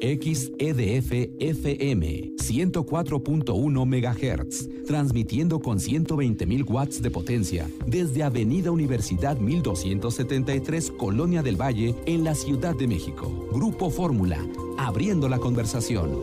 XEDF FM 104.1 MHz, transmitiendo con 120.000 watts de potencia desde Avenida Universidad 1273, Colonia del Valle, en la Ciudad de México. Grupo Fórmula, abriendo la conversación.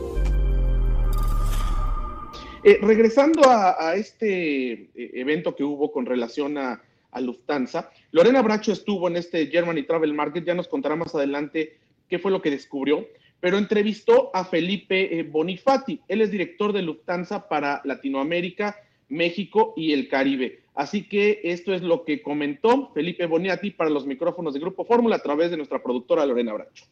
Eh, regresando a, este eh, evento que hubo con relación a, a Lufthansa, Lorena Bracho estuvo en este Germany Travel Market, ya nos contará más adelante qué fue lo que descubrió pero entrevistó a Felipe eh, Bonifati. Él es director de Lufthansa para Latinoamérica, México y el Caribe. Así que esto es lo que comentó Felipe Boniati para los micrófonos de Grupo Fórmula a través de nuestra productora Lorena Bracho.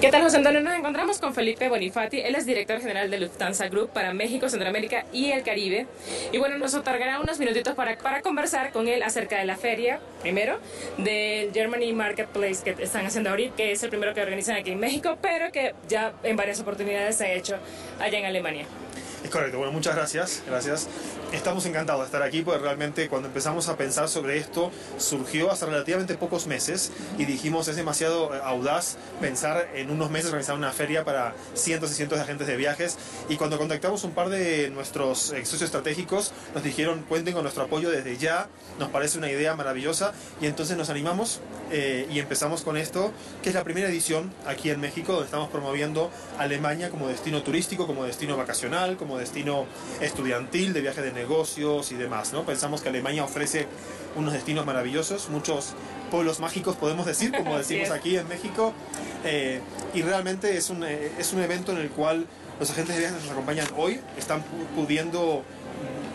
¿Qué tal, José Antonio? Nos encontramos con Felipe Bonifati. Él es director general de Lufthansa Group para México, Centroamérica y el Caribe. Y bueno, nos otorgará unos minutitos para, para conversar con él acerca de la feria, primero, del Germany Marketplace que están haciendo ahorita, que es el primero que organizan aquí en México, pero que ya en varias oportunidades se ha hecho allá en Alemania. Es correcto, bueno, muchas gracias, gracias. Estamos encantados de estar aquí porque realmente cuando empezamos a pensar sobre esto surgió hace relativamente pocos meses y dijimos es demasiado eh, audaz pensar en unos meses organizar una feria para cientos y cientos de agentes de viajes y cuando contactamos un par de nuestros socios estratégicos nos dijeron cuenten con nuestro apoyo desde ya, nos parece una idea maravillosa y entonces nos animamos eh, y empezamos con esto que es la primera edición aquí en México donde estamos promoviendo Alemania como destino turístico, como destino vacacional, como destino estudiantil de viaje de negocios y demás. ¿no? Pensamos que Alemania ofrece unos destinos maravillosos, muchos pueblos mágicos podemos decir, como decimos aquí en México, eh, y realmente es un, eh, es un evento en el cual los agentes de viajes nos acompañan hoy, están pudiendo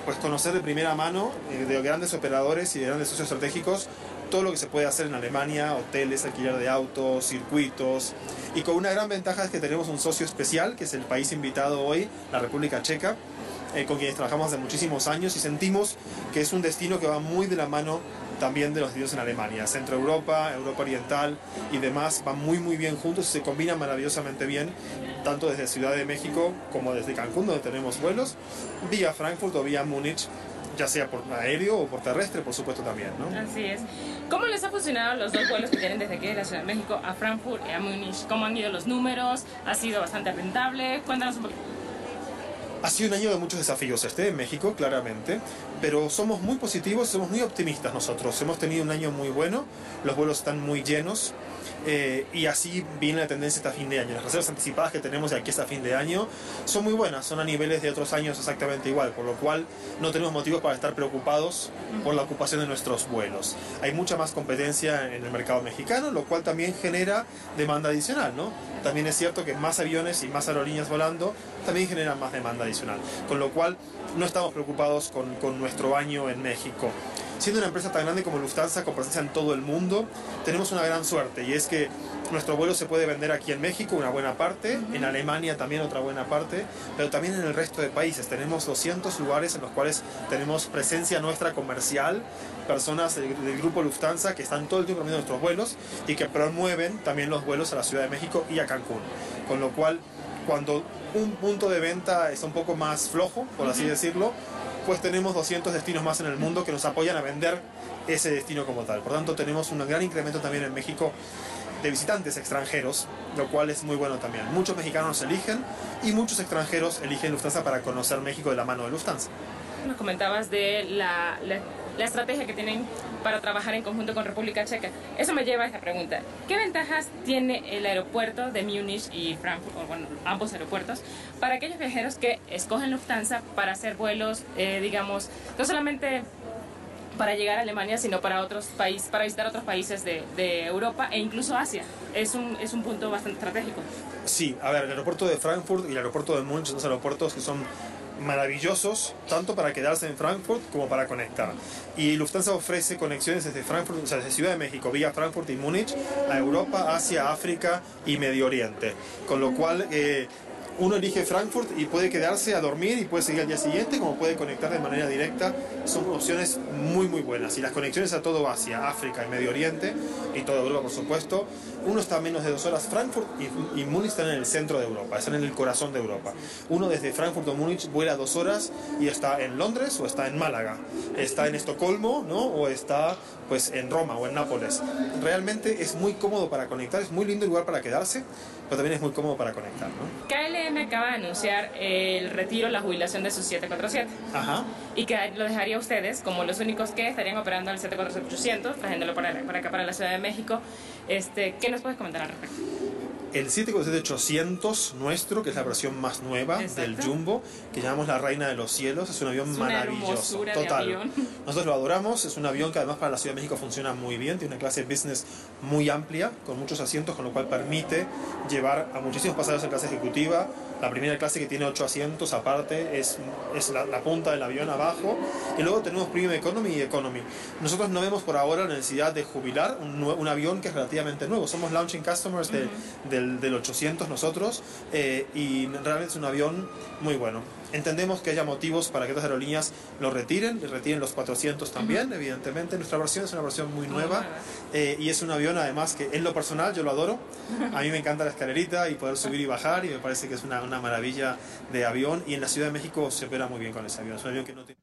pues, conocer de primera mano eh, de grandes operadores y de grandes socios estratégicos todo lo que se puede hacer en Alemania, hoteles, alquiler de autos, circuitos. Y con una gran ventaja es que tenemos un socio especial, que es el país invitado hoy, la República Checa, eh, con quienes trabajamos hace muchísimos años y sentimos que es un destino que va muy de la mano también de los destinos en Alemania. Centro Europa, Europa Oriental y demás van muy muy bien juntos se combinan maravillosamente bien, tanto desde Ciudad de México como desde Cancún, donde tenemos vuelos, vía Frankfurt o vía Múnich ya sea por aéreo o por terrestre, por supuesto también, ¿no? Así es. ¿Cómo les ha funcionado los dos vuelos que tienen desde aquí de la Ciudad de México a Frankfurt y a Múnich? ¿Cómo han ido los números? ¿Ha sido bastante rentable? Cuéntanos un poquito. Ha sido un año de muchos desafíos este en México, claramente, pero somos muy positivos, somos muy optimistas nosotros. Hemos tenido un año muy bueno, los vuelos están muy llenos, eh, y así viene la tendencia hasta fin de año. Las reservas anticipadas que tenemos de aquí hasta fin de año son muy buenas, son a niveles de otros años exactamente igual, por lo cual no tenemos motivos para estar preocupados por la ocupación de nuestros vuelos. Hay mucha más competencia en el mercado mexicano, lo cual también genera demanda adicional, ¿no? También es cierto que más aviones y más aerolíneas volando también generan más demanda adicional, con lo cual no estamos preocupados con, con nuestro año en México siendo una empresa tan grande como Lufthansa, con presencia en todo el mundo, tenemos una gran suerte y es que nuestro vuelo se puede vender aquí en México una buena parte, en Alemania también otra buena parte, pero también en el resto de países. Tenemos 200 lugares en los cuales tenemos presencia nuestra comercial, personas del, grupo Lufthansa que están todo el tiempo promoviendo nuestros vuelos y que promueven también los vuelos a la Ciudad de México y a Cancún. Con lo cual, cuando un punto de venta está un poco más flojo, por así decirlo, pues tenemos 200 destinos más en el mundo que nos apoyan a vender ese destino como tal. Por tanto, tenemos un gran incremento también en México de visitantes extranjeros, lo cual es muy bueno también. Muchos mexicanos eligen y muchos extranjeros eligen Lufthansa para conocer México de la mano de Lufthansa. Nos comentabas de la, la, estrategia que tienen para trabajar en conjunto con República Checa. Eso me lleva a esta pregunta. ¿Qué ventajas tiene el aeropuerto de Múnich y Frankfurt, o bueno, ambos aeropuertos, para aquellos viajeros que escogen Lufthansa para hacer vuelos, eh, digamos, no solamente para llegar a Alemania, sino para otros países, para visitar otros países de, de, Europa e incluso Asia. Es un, es un punto bastante estratégico. Sí, a ver, el aeropuerto de Frankfurt y el aeropuerto de Múnich son aeropuertos que son maravillosos, tanto para quedarse en Frankfurt como para conectar. Y Lufthansa ofrece conexiones desde Frankfurt, o sea, desde Ciudad de México, vía Frankfurt y Múnich, a Europa, Asia, África y Medio Oriente. Con lo cual, eh, Uno elige Frankfurt y puede quedarse a dormir y puede seguir al día siguiente, como puede conectar de manera directa. Son opciones muy, muy buenas. Y las conexiones a todo Asia, África y Medio Oriente, y toda Europa, por supuesto. Uno está a menos de dos horas Frankfurt y, Múnich están en el centro de Europa, están en el corazón de Europa. Uno desde Frankfurt o Múnich vuela dos horas y está en Londres o está en Málaga, está en Estocolmo, ¿no? O está pues en Roma o en Nápoles. Realmente es muy cómodo para conectar, es muy lindo lugar para quedarse, pero también es muy cómodo para conectar. ¿no? KLM acaba de anunciar el retiro, la jubilación de sus 747. Ajá. Y que lo dejaría a ustedes como los únicos que estarían operando el 747-800, trayéndolo para, para acá, para la Ciudad de México. Este, ¿Qué nos puedes comentar al respecto? El 747-800 nuestro, que es la versión más nueva del Jumbo, que llamamos la Reina de los Cielos, es un avión Es maravilloso. Total. avión. Nosotros lo adoramos, es un avión que además para la Ciudad de México funciona muy bien, tiene una clase business muy amplia, con muchos asientos, con lo cual permite llevar a muchísimos pasajeros en clase ejecutiva. La primera clase que tiene 8 asientos aparte es, es la, la punta del avión abajo. Y luego tenemos Premium Economy y Economy. Nosotros no vemos por ahora la necesidad de jubilar un, un avión que es relativamente nuevo. Somos launching customers de- del, del 800 nosotros eh, y realmente es un avión muy bueno. Entendemos que haya motivos para que otras aerolíneas lo retiren, y retiren los 400 también, evidentemente. Nuestra versión es una versión muy nueva nueva. eh, y es un avión además que en lo personal yo lo adoro. A mí me encanta la escalerita y poder subir y bajar y me parece que es una, una maravilla de avión y en la Ciudad de México se opera muy bien con ese avión. Es un avión que no tiene...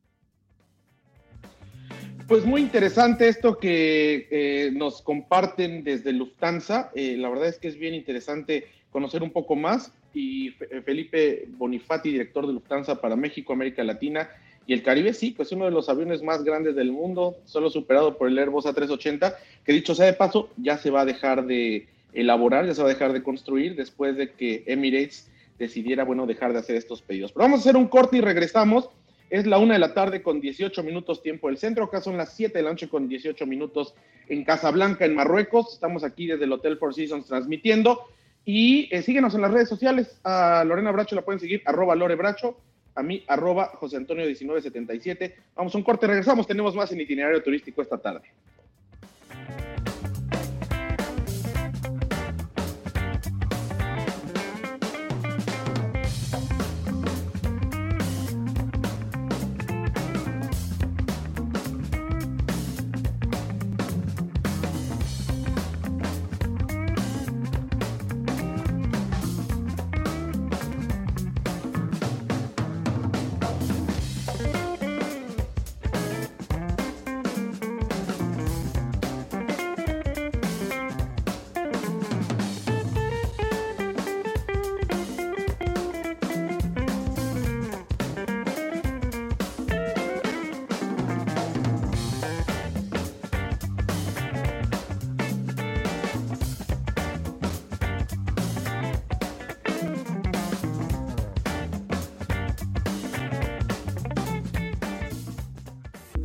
Pues muy interesante esto que eh, nos comparten desde Lufthansa. Eh, la verdad es que es bien interesante conocer un poco más. Y Fe- Felipe Bonifati, director de Lufthansa para México, América Latina y el Caribe, sí, pues uno de los aviones más grandes del mundo, solo superado por el Airbus A380, que dicho sea de paso, ya se va a dejar de elaborar, ya se va a dejar de construir después de que Emirates decidiera, bueno, dejar de hacer estos pedidos. Pero vamos a hacer un corte y regresamos. Es la una de la tarde con 18 minutos tiempo del centro. Acá son las 7 de la noche con 18 minutos en Casablanca, en Marruecos. Estamos aquí desde el Hotel Four Seasons transmitiendo. Y eh, síguenos en las redes sociales. A Lorena Bracho la pueden seguir, arroba Lore Bracho. A mí, arroba José Antonio 1977. Vamos a un corte, regresamos. Tenemos más en itinerario turístico esta tarde.